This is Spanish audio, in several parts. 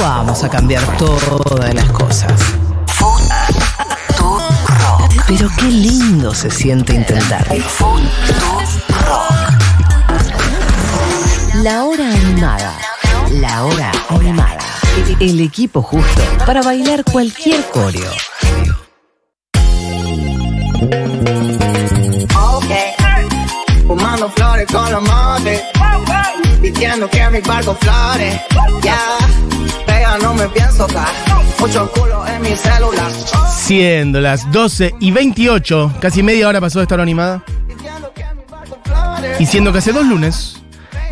vamos a cambiar todas las cosas. Pero qué lindo se siente intentar. La hora animada. La hora animada. El equipo justo para bailar cualquier coreo. Fumando flores con los motes. Diciendo que mi barco flores. Ya, no me pienso. Mucho culo en mi celular. Siendo las 12 y 28, casi media hora pasó de estar animada. Y siendo que hace dos lunes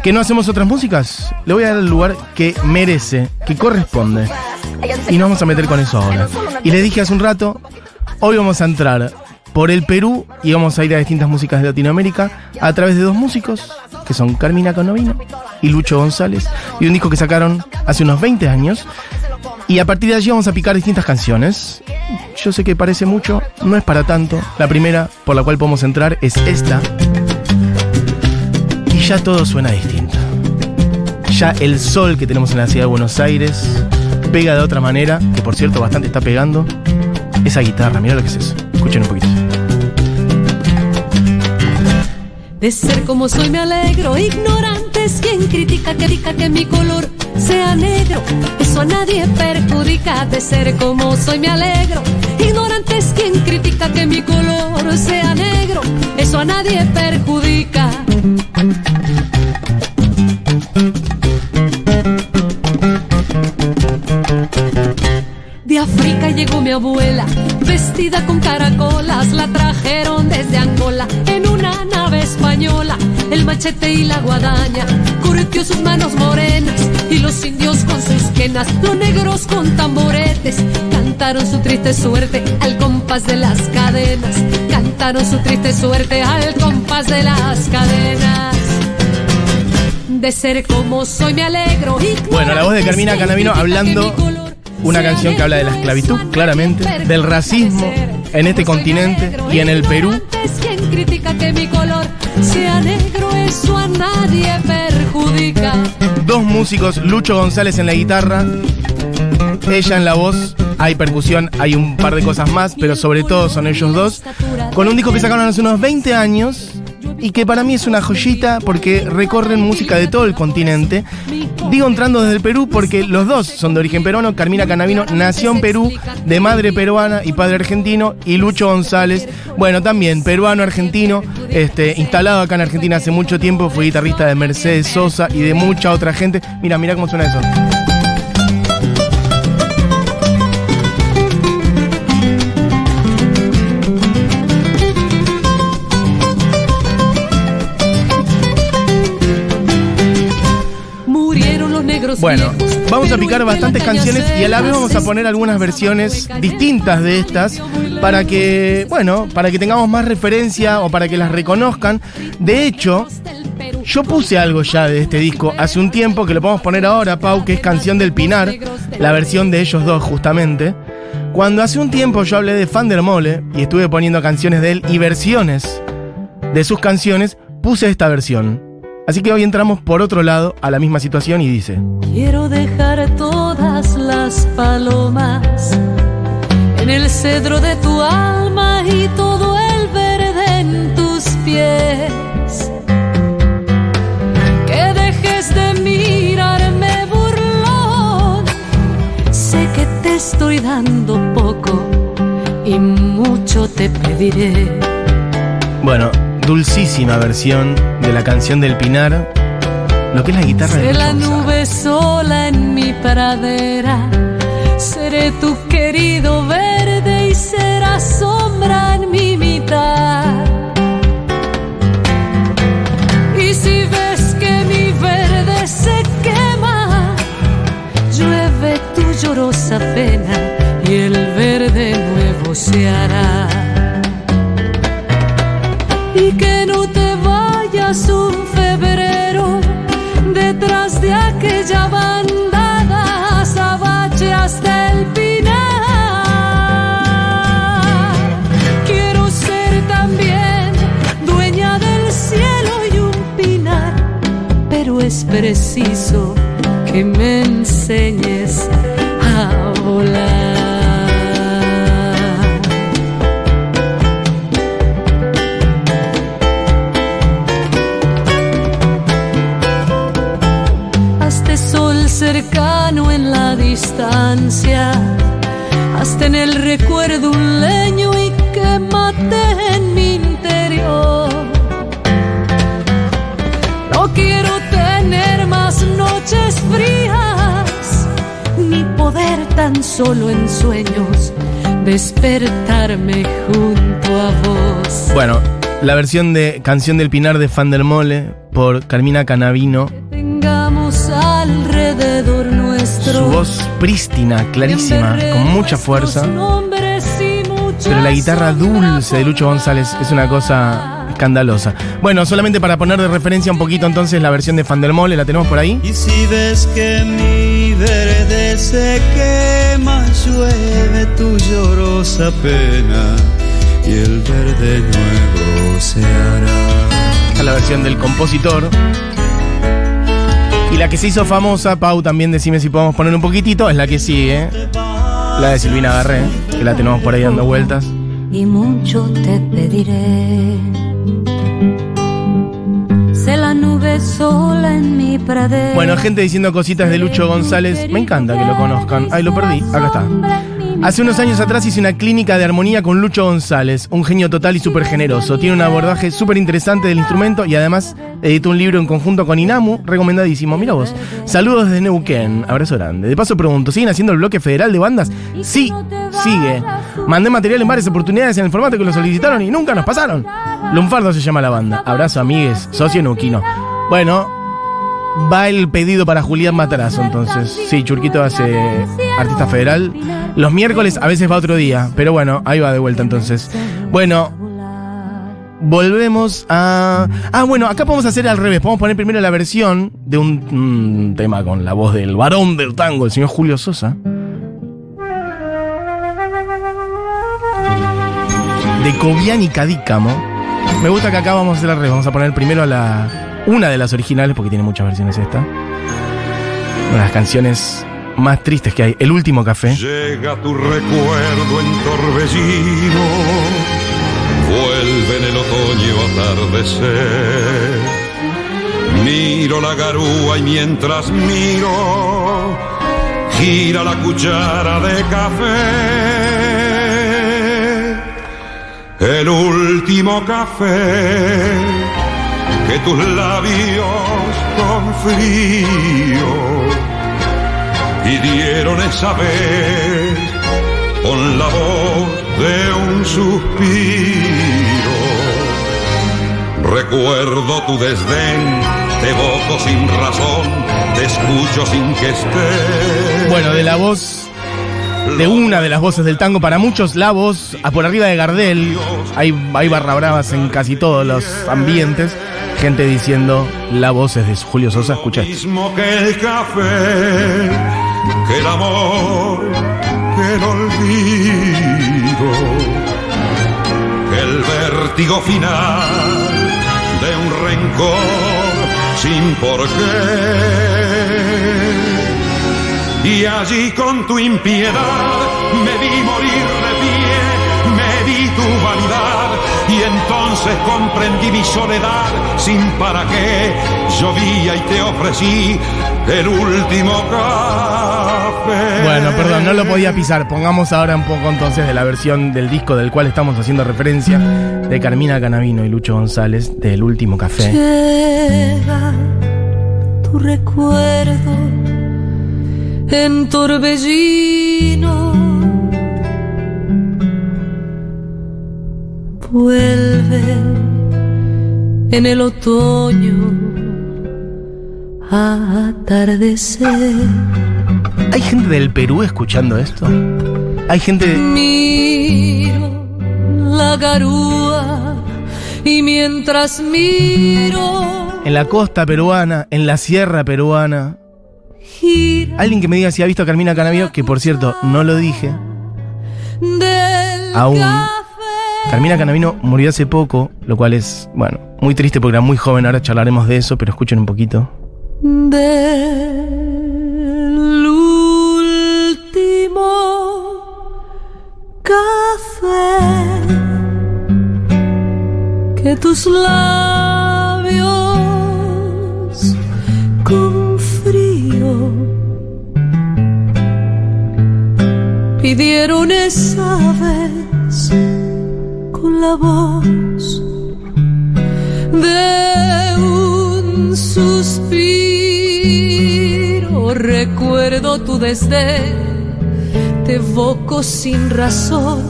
que no hacemos otras músicas, le voy a dar el lugar que merece, que corresponde. Y nos vamos a meter con eso ahora. Y les dije hace un rato, hoy vamos a entrar por el Perú y vamos a ir a distintas músicas de Latinoamérica a través de dos músicos, que son Carmina Canovino y Lucho González, y un disco que sacaron hace unos 20 años. Y a partir de allí vamos a picar distintas canciones. Yo sé que parece mucho, no es para tanto. La primera por la cual podemos entrar es esta. Y ya todo suena distinto. Ya el sol que tenemos en la ciudad de Buenos Aires pega de otra manera, que por cierto bastante está pegando. Esa guitarra, mira lo que es eso. Escuchen un poquito. De ser como soy me alegro, ignorante es quien critica que mi color sea negro. Eso a nadie perjudica. De ser como soy me alegro, ignorante es quien critica que mi color sea negro. Eso a nadie perjudica. De África llegó mi abuela, vestida con caracolas, la trajeron desde Angola española. El machete y la guadaña curtió sus manos morenas y los indios con sus quenas, los negros con tamboretes, cantaron su triste suerte al compás de las cadenas, cantaron su triste suerte al compás de las cadenas. De ser como soy me alegro. Bueno, la voz de Carmina Canavino hablando una canción que habla de la esclavitud, claramente, del racismo en este continente y en el Perú. Sea negro, eso a nadie perjudica. Dos músicos, Lucho González en la guitarra, ella en la voz, hay percusión, hay un par de cosas más, pero sobre todo son ellos dos, con un disco que sacaron hace unos 20 años y que para mí es una joyita porque recorren música de todo el continente. Digo entrando desde el Perú porque los dos son de origen peruano. Carmina Canavino nació en Perú, de madre peruana y padre argentino. Y Lucho González, bueno, también peruano, argentino, este, instalado acá en Argentina hace mucho tiempo. Fue guitarrista de Mercedes Sosa y de mucha otra gente. Mira, mira cómo suena eso. Bueno, vamos a picar bastantes canciones y a la vez vamos a poner algunas versiones distintas de estas para que, bueno, para que tengamos más referencia o para que las reconozcan. De hecho, yo puse algo ya de este disco hace un tiempo que lo podemos poner ahora, Pau, que es Canción del Pinar, la versión de ellos dos justamente. Cuando hace un tiempo yo hablé de Fander Mole y estuve poniendo canciones de él y versiones de sus canciones, puse esta versión. Así que hoy entramos por otro lado a la misma situación y dice... Quiero dejar todas las palomas en el cedro de tu alma y todo el verde en tus pies. Que dejes de mirarme burlón. Sé que te estoy dando poco y mucho te pediré. Bueno, dulcísima versión de la canción del Pinar. Lo que es la guitarra de Seré la nube sola en mi pradera. Seré tu querido verde y serás sombra en mi mitad. Preciso que me enseñes a volar. Hasta sol cercano en la distancia, hasta en el recuerdo un leño y quémate en mi interior. Poder tan solo en sueños despertarme junto a vos. Bueno, la versión de Canción del Pinar de Fandermole por Carmina Canavino. Tengamos alrededor nuestro. Su voz prístina, clarísima, con mucha fuerza. Pero la guitarra dulce de Lucho González es una cosa escandalosa. Bueno, solamente para poner de referencia un poquito entonces la versión de Fandermole, ¿la tenemos por ahí? Y si ves que mi se quema, llueve tu llorosa pena y el verde nuevo se hará. Esta es la versión del compositor. Y la que se hizo famosa, Pau, también decime si podemos poner un poquitito, es la que sigue. La de Silvina Garré, que la tenemos por ahí dando vueltas. y mucho te pediré. Nube sola en mi pradera. Bueno, gente diciendo cositas de Lucho González. Me encanta que lo conozcan. Ay, lo perdí. Acá está. Hace unos años atrás hice una clínica de armonía con Lucho González, un genio total y súper generoso. Tiene un abordaje súper interesante del instrumento y además editó un libro en conjunto con Inamu, recomendadísimo. Mira vos. Saludos desde Neuquén, abrazo grande. De paso pregunto, ¿siguen haciendo el bloque federal de bandas? Sí, sigue. Mandé material en varias oportunidades en el formato que lo solicitaron y nunca nos pasaron. Lunfardo se llama la banda. Abrazo, amigues, socio neuquino. Bueno, va el pedido para Julián Matarazo, entonces. Sí, Churquito hace artista federal. Los miércoles a veces va otro día, pero bueno, ahí va de vuelta entonces. Bueno, volvemos a... Ah, bueno, acá podemos hacer al revés. Podemos poner primero la versión de un, tema con la voz del varón del tango, el señor Julio Sosa. De Cobian y Cadícamo. Me gusta que acá vamos a hacer al revés. Vamos a poner primero la, una de las originales, porque tiene muchas versiones esta. Una de las canciones más tristes que hay. El último café. Llega tu recuerdo en torbellino, vuelve en el otoño atardecer. Miro la garúa y mientras miro, gira la cuchara de café. El último café que tus labios con frío pidieron esa vez con la voz de un suspiro. Recuerdo tu desdén, te evoco sin razón, te escucho sin que esté. Bueno, de la voz. De una de las voces del tango, para muchos la voz por arriba de Gardel. Hay, hay barra bravas en casi todos los ambientes. Gente diciendo la voz es de Julio Sosa. Escucha mismo que el café, que el amor, que el olvido, que el vértigo final de un rencor sin por qué. Y allí con tu impiedad me vi entonces comprendí mi soledad sin para qué. Llovía y te ofrecí el último café. Bueno, perdón, no lo podía pisar. Pongamos ahora un poco entonces de la versión del disco del cual estamos haciendo referencia, de Carmina Canavino y Lucho González, del último café. Llega tu recuerdo en torbellino. Vuelve en el otoño a atardecer. ¿Hay gente del Perú escuchando esto? ¿Hay gente de... Miro la garúa y mientras miro en la costa peruana, en la sierra peruana? Alguien que me diga si ha visto a Carmina Canavino, que por cierto, no lo dije. Aún. Carmina Canavino murió hace poco, lo cual es, bueno, muy triste porque era muy joven, ahora charlaremos de eso, pero escuchen un poquito. Del café que tus labios con frío pidieron esa vez la voz de un suspiro. Recuerdo tu desdén, te evoco sin razón,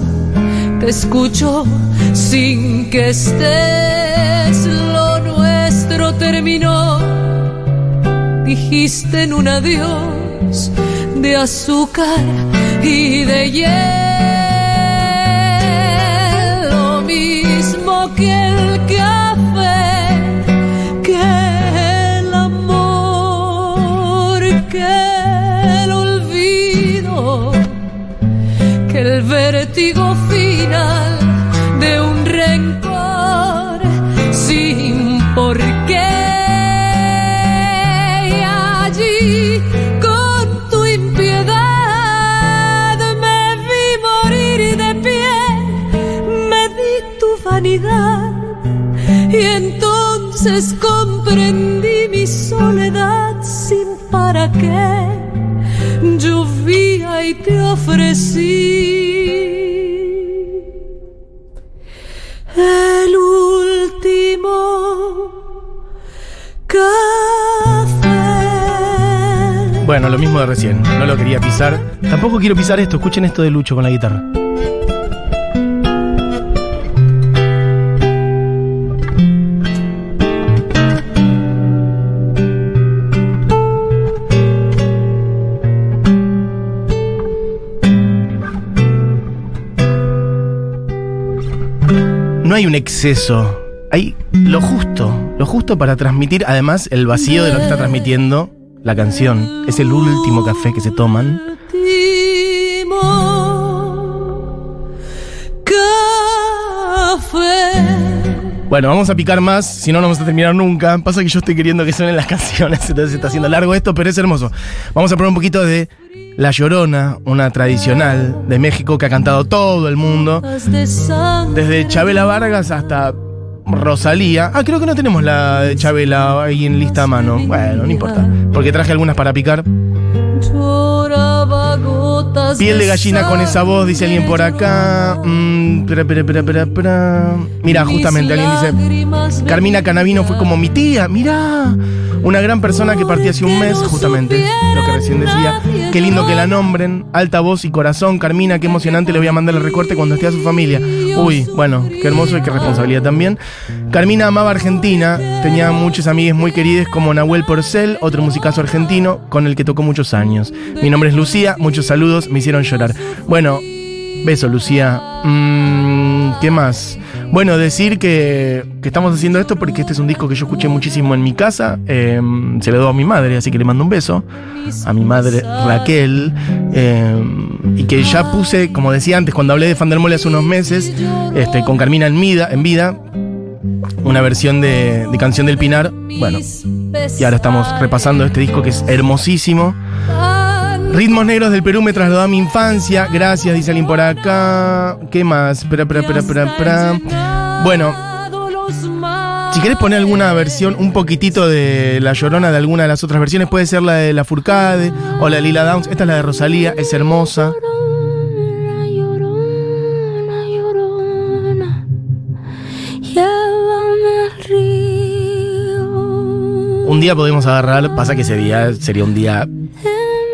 te escucho sin que estés. Lo nuestro terminó, dijiste en un adiós de azúcar y de hielo, mismo y entonces comprendí mi soledad sin para qué. Llovía y te ofrecí el último café. Bueno, lo mismo de recién. No lo quería pisar. Tampoco quiero pisar esto. Escuchen esto de Lucho con la guitarra. Hay un exceso. Hay lo justo. Lo justo para transmitir, además, el vacío de lo que está transmitiendo la canción. Es el último café que se toman. Bueno, vamos a picar más, si no, no vamos a terminar nunca. Pasa que yo estoy queriendo que suenen las canciones, entonces está haciendo largo esto, pero es hermoso. Vamos a poner un poquito de La Llorona, una tradicional de México que ha cantado todo el mundo. Desde Chabela Vargas hasta Rosalía. Ah, creo que no tenemos la de Chabela ahí en lista a mano. Bueno, no importa. Porque traje algunas para picar. Piel de gallina con esa voz, dice alguien por acá. Mm. Mira, justamente alguien dice. Carmina Canavino fue como mi tía, mira. Una gran persona que partía hace un mes, justamente, lo que recién decía. Qué lindo que la nombren, alta voz y corazón. Carmina, qué emocionante, le voy a mandar el recorte cuando esté a su familia. Uy, bueno, qué hermoso y qué responsabilidad también. Carmina amaba Argentina, tenía muchos amigues muy queridos como Nahuel Porcel, otro musicazo argentino con el que tocó muchos años. Mi nombre es Lucía, muchos saludos, me hicieron llorar. Bueno, beso Lucía. Mm, ¿Qué más? Bueno, decir que, que estamos haciendo esto porque este es un disco que yo escuché muchísimo en mi casa. eh, se lo doy a mi madre, así que le mando un beso. A mi madre Raquel. eh, y que ya puse, como decía antes, cuando hablé de Fandermole hace unos meses, este, con Carmina en vida, en vida una versión de, de Canción del Pinar. Bueno, y ahora estamos repasando este disco que es hermosísimo. Ritmos Negros del Perú me trasladó a mi infancia. Gracias, dice alguien por acá. ¿Qué más? Espera, espera, espera. Bueno, si querés poner alguna versión, un poquitito de La Llorona de alguna de las otras versiones, puede ser la de La Furcade o la de Lila Downs. Esta es la de Rosalía, es hermosa. Un día podríamos agarrar, pasa que ese día sería un día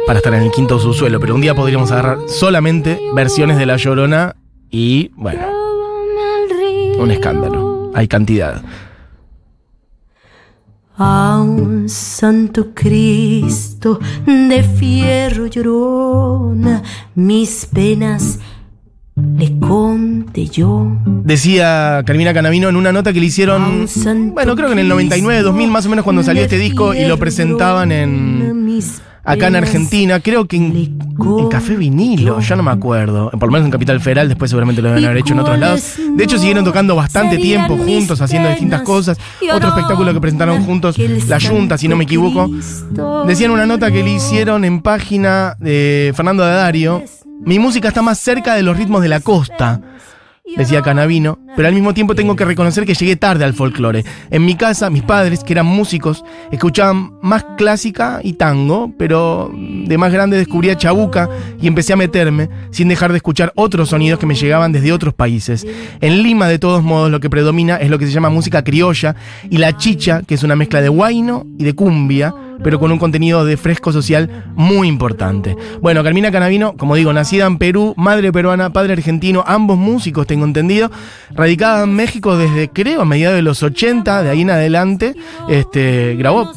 para estar en el quinto subsuelo, pero un día podríamos agarrar solamente versiones de La Llorona y, bueno, un escándalo. Hay cantidad. A un santo Cristo de fierro llorona, mis penas le conté yo. Decía Carmina Canavino en una nota que le hicieron, bueno, creo que en el 99, 2000 más o menos cuando salió este disco y lo presentaban en acá en Argentina, creo que en, en Café Vinilo, ya no me acuerdo, por lo menos en Capital Federal, después seguramente lo deben haber hecho en otros lados. De hecho siguieron tocando bastante tiempo juntos, haciendo distintas cosas. Otro espectáculo que presentaron juntos, La Junta, si no me equivoco. Decían una nota que le hicieron en página de Fernando Dario. Mi música está más cerca de los ritmos de la costa. Decía Canavino, pero al mismo tiempo tengo que reconocer que llegué tarde al folclore. En mi casa, mis padres, que eran músicos, escuchaban más clásica y tango, pero de más grande descubría chabuca y empecé a meterme, sin dejar de escuchar otros sonidos que me llegaban desde otros países. En Lima, de todos modos, lo que predomina es lo que se llama música criolla y la chicha, que es una mezcla de guaino y de cumbia pero con un contenido de fresco social muy importante. Bueno, Carmina Canavino, como digo, nacida en Perú, madre peruana, padre argentino, ambos músicos, tengo entendido, radicada en México desde, creo, a mediados de los 80, de ahí en adelante, este, grabó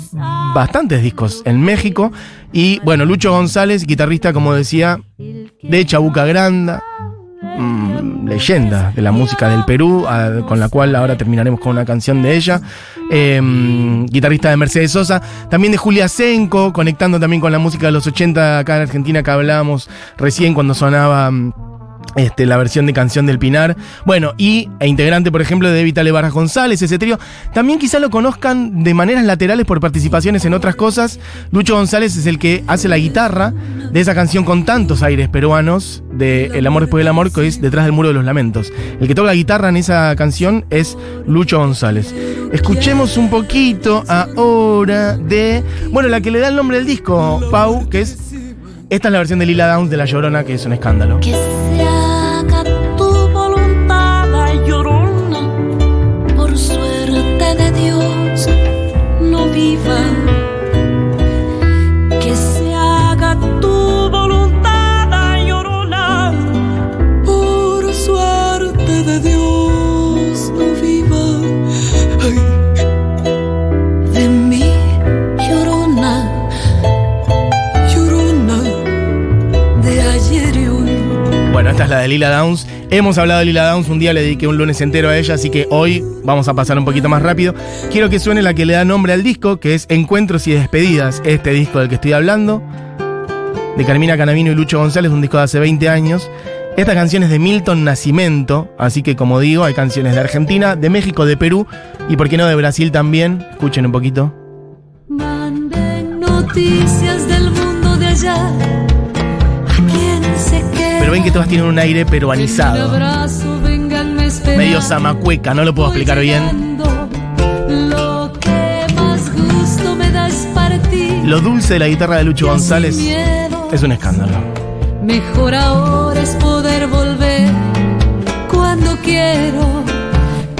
bastantes discos en México. Y bueno, Lucho González, guitarrista, como decía, de Chabuca Granda, mm, leyenda de la música del Perú, a- con la cual ahora terminaremos con una canción de ella. Eh, guitarrista de Mercedes Sosa, también de Julia Senco, conectando también con la música de los 80 acá en Argentina que hablábamos recién cuando sonaba. Este, la versión de Canción del Pinar. Bueno, y e integrante, por ejemplo, de Vitale Barras González, ese trío. También quizá lo conozcan de maneras laterales por participaciones en otras cosas. Lucho González es el que hace la guitarra de esa canción con tantos aires peruanos, de El amor después del amor, que es Detrás del muro de los lamentos. El que toca la guitarra en esa canción es Lucho González. Escuchemos un poquito ahora de, bueno, la que le da el nombre del disco, Pau, que es... Esta es la versión de Lila Downs de La Llorona, que es un escándalo. Lila Downs. Hemos hablado de Lila Downs, un día le dediqué un lunes entero a ella, así que hoy vamos a pasar un poquito más rápido. Quiero que suene la que le da nombre al disco, que es Encuentros y Despedidas, este disco del que estoy hablando, de Carmina Canavino y Lucho González, un disco de hace 20 años. Esta canción es de Milton Nacimento, así que como digo, hay canciones de Argentina, de México, de Perú y por qué no de Brasil también. Escuchen un poquito. Manden noticias del mundo de allá. ¿A quién se queda? Pero ven que todas tienen un aire peruanizado, medio zamacueca, no lo puedo explicar bien. Lo dulce de la guitarra de Lucho González es un escándalo. Mejor ahora es poder volver cuando quiero.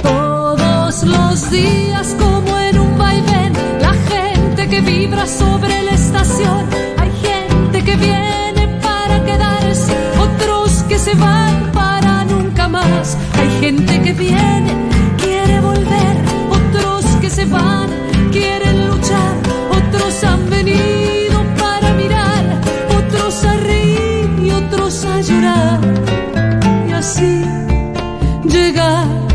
Todos los días como en un vaivén, la gente que vibra sobre la estación. Hay gente que viene se van para nunca más. Hay gente que viene, quiere volver, otros que se van, quieren luchar, otros han venido para mirar, otros a reír y otros a llorar. Y así llegar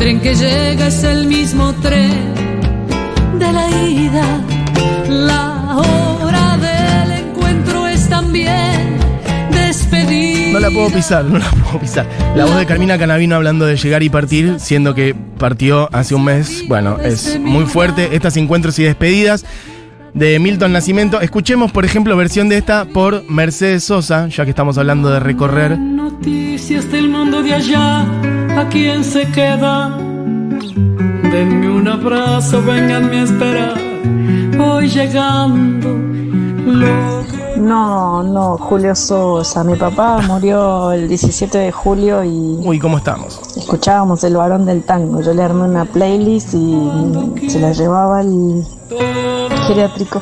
tren que llega es el mismo tren de la ida. La hora del encuentro es también despedir. No la puedo pisar, no la puedo pisar. La voz de Carmina Canavino hablando de llegar y partir, siendo que partió hace un mes. Bueno, es muy fuerte. Estas encuentros y despedidas de Milton Nacimiento. Escuchemos, por ejemplo, versión de esta por Mercedes Sosa, ya que estamos hablando de recorrer. Noticias del mundo de allá, ¿a quién se queda? Denme un abrazo, venganme a esperar. Voy llegando. Lo No, no, Julio Sosa. Mi papá murió el 17 de julio y Uy, ¿cómo estamos? escuchábamos El varón del tango. Yo le armé una playlist y se la llevaba al geriátrico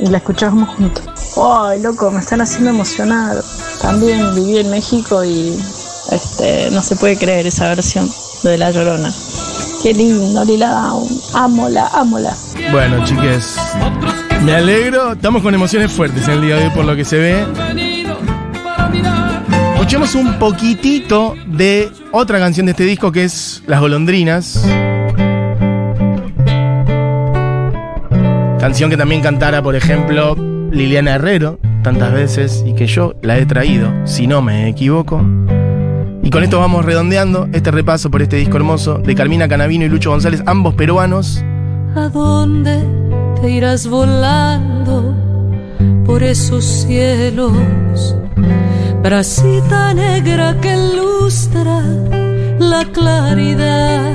y la escuchábamos juntos. ¡Ay, loco! Me están haciendo emocionado. También viví en México y este, no se puede creer esa versión de La Llorona. Qué lindo, Lila Down. Ámola, ámola. Bueno, chiques, me alegro. Estamos con emociones fuertes en el día de hoy por lo que se ve. Escuchemos un poquitito de otra canción de este disco que es Las golondrinas. Canción que también cantara, por ejemplo, Liliana Herrero tantas veces y que yo la he traído, si no me equivoco. Y con esto vamos redondeando este repaso por este disco hermoso de Carmina Canavino y Lucho González, ambos peruanos. ¿A dónde te irás volando por esos cielos. Bracita negra que ilustra la claridad.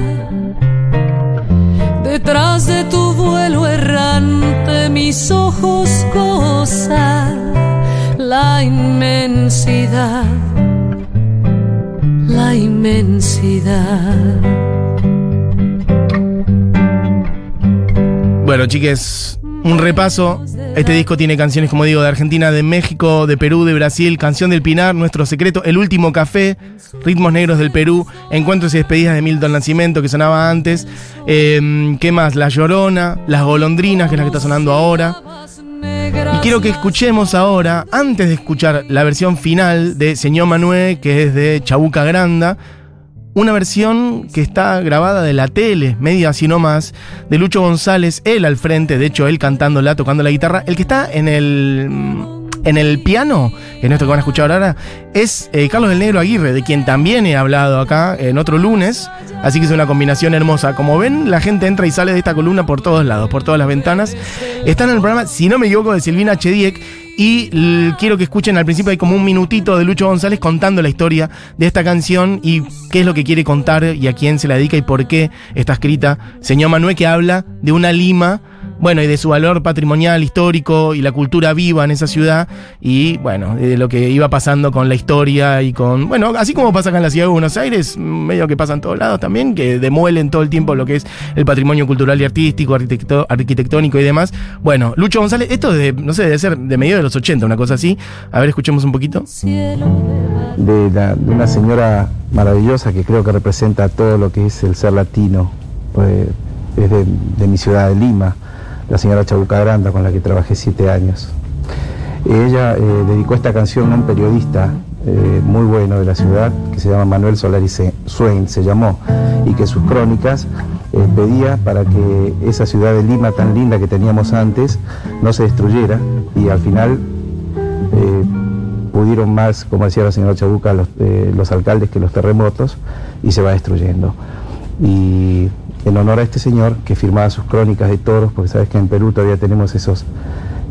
Detrás de tu vuelo errante mis ojos gozan la inmensidad, la inmensidad. Bueno, chiques, un repaso. Este disco tiene canciones, como digo, de Argentina, de México, de Perú, de Brasil, Canción del Pinar, Nuestro Secreto, El Último Café, Ritmos Negros del Perú, Encuentros y Despedidas de Milton Nacimiento, que sonaba antes. Eh, ¿Qué más? La Llorona, Las Golondrinas, que es la que está sonando ahora. Quiero que escuchemos ahora, antes de escuchar la versión final de Señor Manuel, que es de Chabuca Granda, una versión que está grabada de la tele, medio así nomás, de Lucho González, él al frente, de hecho él cantándola, tocando la guitarra, el que está en el en el piano, en esto que van a escuchar ahora, es eh, Carlos del Negro Aguirre, de quien también he hablado acá en otro lunes. Así que es una combinación hermosa. Como ven, la gente entra y sale de esta columna por todos lados, por todas las ventanas. Están en el programa, si no me equivoco, de Silvina Chediek. Y quiero que escuchen al principio, hay como un minutito de Lucho González contando la historia de esta canción y qué es lo que quiere contar y a quién se la dedica y por qué está escrita. Señor Manuel que habla de una Lima, bueno, y de su valor patrimonial, histórico y la cultura viva en esa ciudad y bueno, de lo que iba pasando con la historia y con, bueno, así como pasa acá en la ciudad de Buenos Aires, medio que pasa en todos lados también, que demuelen todo el tiempo lo que es el patrimonio cultural y artístico, arquitecto- arquitectónico y demás. Bueno, Lucho González, esto de, no sé, debe ser de medio de los 80, una cosa así. A ver, escuchemos un poquito. de, la- de una señora maravillosa que creo que representa todo lo que es el ser latino, pues, es de, de mi ciudad de Lima, la señora Chabuca Granda, con la que trabajé siete años. Ella eh, dedicó esta canción a un periodista eh, muy bueno de la ciudad, que se llama Manuel Solari Swain, se llamó, y que sus crónicas eh, pedía para que esa ciudad de Lima tan linda que teníamos antes no se destruyera y al final pudieron más, como decía la señora Chabuca, los, los alcaldes que los terremotos y se va destruyendo. Y en honor a este señor que firmaba sus crónicas de toros, porque sabes que en Perú todavía tenemos esos,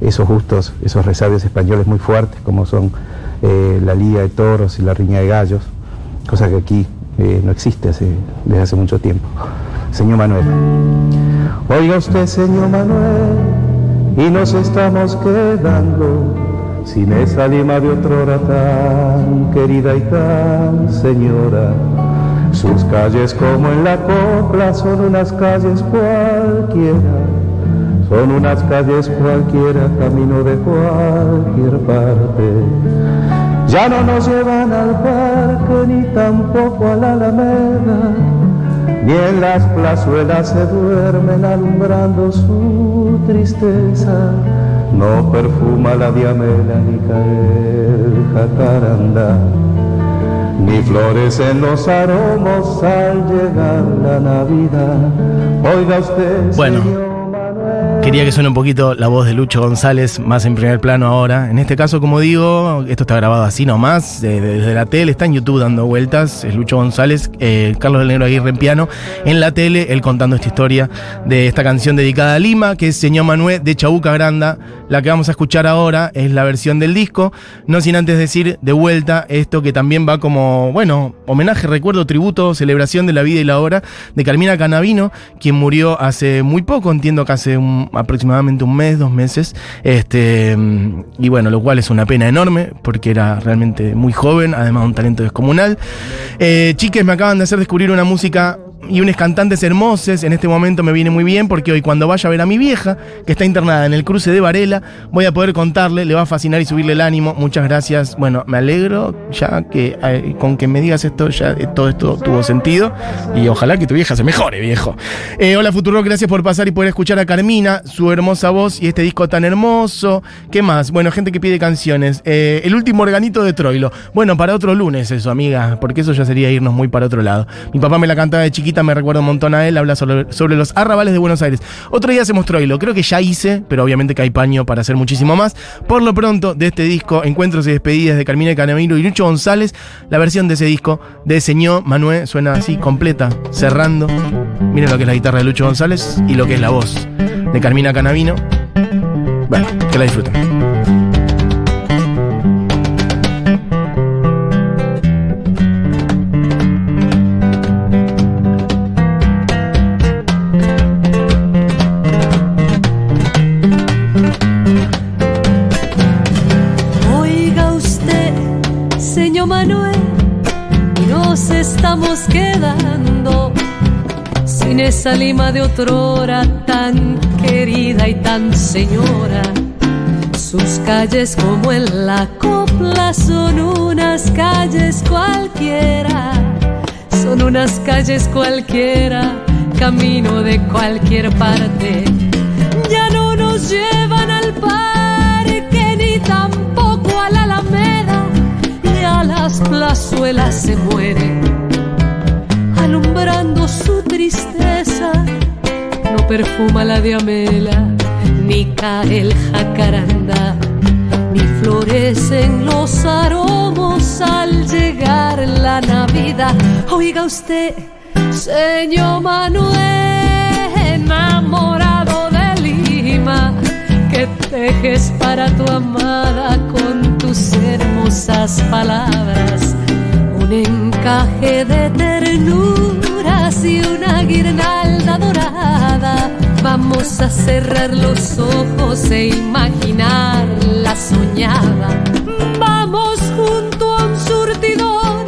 esos gustos, esos resabios españoles muy fuertes, como son eh, la lidia de toros y la riña de gallos, cosa que aquí eh, no existe desde hace mucho tiempo. Señor Manuel. Oiga usted, señor Manuel, y nos estamos quedando sin esa Lima de otrora tan querida y tan señora. Sus calles como en la copla son unas calles cualquiera, son unas calles cualquiera, camino de cualquier parte. Ya no nos llevan al parque ni tampoco a la alameda, ni en las plazuelas se duermen alumbrando su tristeza. No perfuma la diamela ni cae el jacarandá, ni florecen los aromos al llegar la Navidad. Oiga usted, Bueno. señor Quería que suene un poquito la voz de Lucho González más en primer plano ahora. En este caso, como digo, esto está grabado así nomás, de- de- desde la tele, está en YouTube dando vueltas. Es Lucho González, eh, Carlos del Negro Aguirre en piano. En la tele, él contando esta historia de esta canción dedicada a Lima, que es Señor Manuel de Chabuca Granda. La que vamos a escuchar ahora es la versión del disco. No sin antes decir de vuelta esto que también va como, bueno, homenaje, recuerdo, tributo, celebración de la vida y la obra de Carmina Canavino, quien murió hace muy poco, entiendo que hace un- aproximadamente un mes, dos meses. Este, y bueno, lo cual es una pena enorme, porque era realmente muy joven, además un talento descomunal. Eh, chiques, me acaban de hacer descubrir una música y unos cantantes hermosos. En este momento me viene muy bien porque hoy cuando vaya a ver a mi vieja, que está internada en el cruce de Varela, voy a poder contarle, le va a fascinar y subirle el ánimo. Muchas gracias. Bueno, me alegro ya que eh, con que me digas esto, ya eh, todo esto tuvo sentido. Y ojalá que tu vieja se mejore, viejo. Eh, hola Futuro, gracias por pasar y poder escuchar a Carmina, su hermosa voz y este disco tan hermoso. ¿Qué más? Bueno, gente que pide canciones. El último organito de Troilo. Bueno, para otro lunes eso, amiga, porque eso ya sería irnos muy para otro lado. Mi papá me la cantaba de chiquita, me recuerda un montón a él, habla sobre, sobre los arrabales de Buenos Aires. Otro día hacemos Troilo, creo que ya hice, pero obviamente que hay paño para hacer muchísimo más. Por lo pronto, de este disco, Encuentros y Despedidas de Carmina Canamiro y Lucho González, la versión de ese disco de Señor Manuel suena así, completa, cerrando. Miren lo que es la guitarra de Lucho González y lo que es la voz de Carmina Canavino. Bueno, que la disfruten. Esa lima de otrora tan querida y tan señora. Sus calles como en la copla son unas calles cualquiera, son unas calles cualquiera, camino de cualquier parte. Ya no nos llevan al parque ni tampoco a la Alameda y a las plazuelas se muere perfuma la diamela, ni cae el jacaranda, ni florecen los aromos al llegar la Navidad. Oiga usted, señor Manuel, enamorado de Lima, que tejes para tu amada con tus hermosas palabras un encaje de ternuras y una guirnalda Vamos a cerrar los ojos e imaginar la soñada. Vamos junto a un surtidor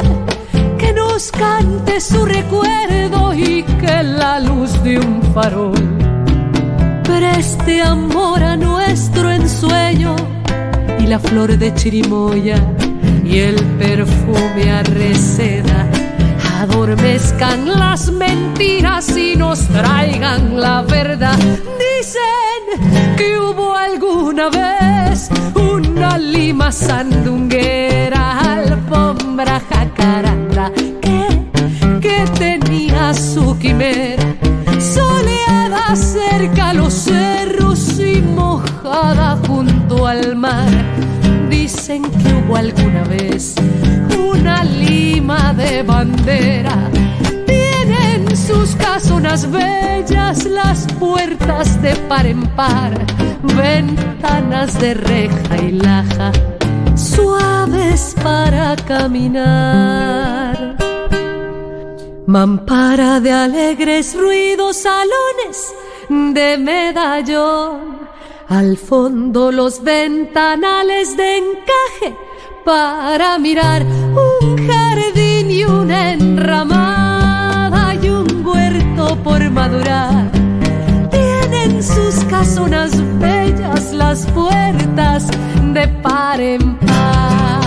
que nos cante su recuerdo y que la luz de un farol preste amor a nuestro ensueño y la flor de chirimoya y el perfume a adormezcan las mentiras y nos traigan la verdad. Dicen que hubo alguna vez una lima sandunguera, alfombra jacaranda, que, que tenía su quimera, soleada cerca a los cerros y mojada junto al mar dicen que hubo alguna vez una lima de bandera. Tienen sus casonas bellas, las puertas de par en par, ventanas de reja y laja, suaves para caminar. Mampara de alegres ruidos, salones de medallón al fondo los ventanales de encaje para mirar un jardín y una enramada y un huerto por madurar. Tienen sus casonas bellas las puertas de par en par.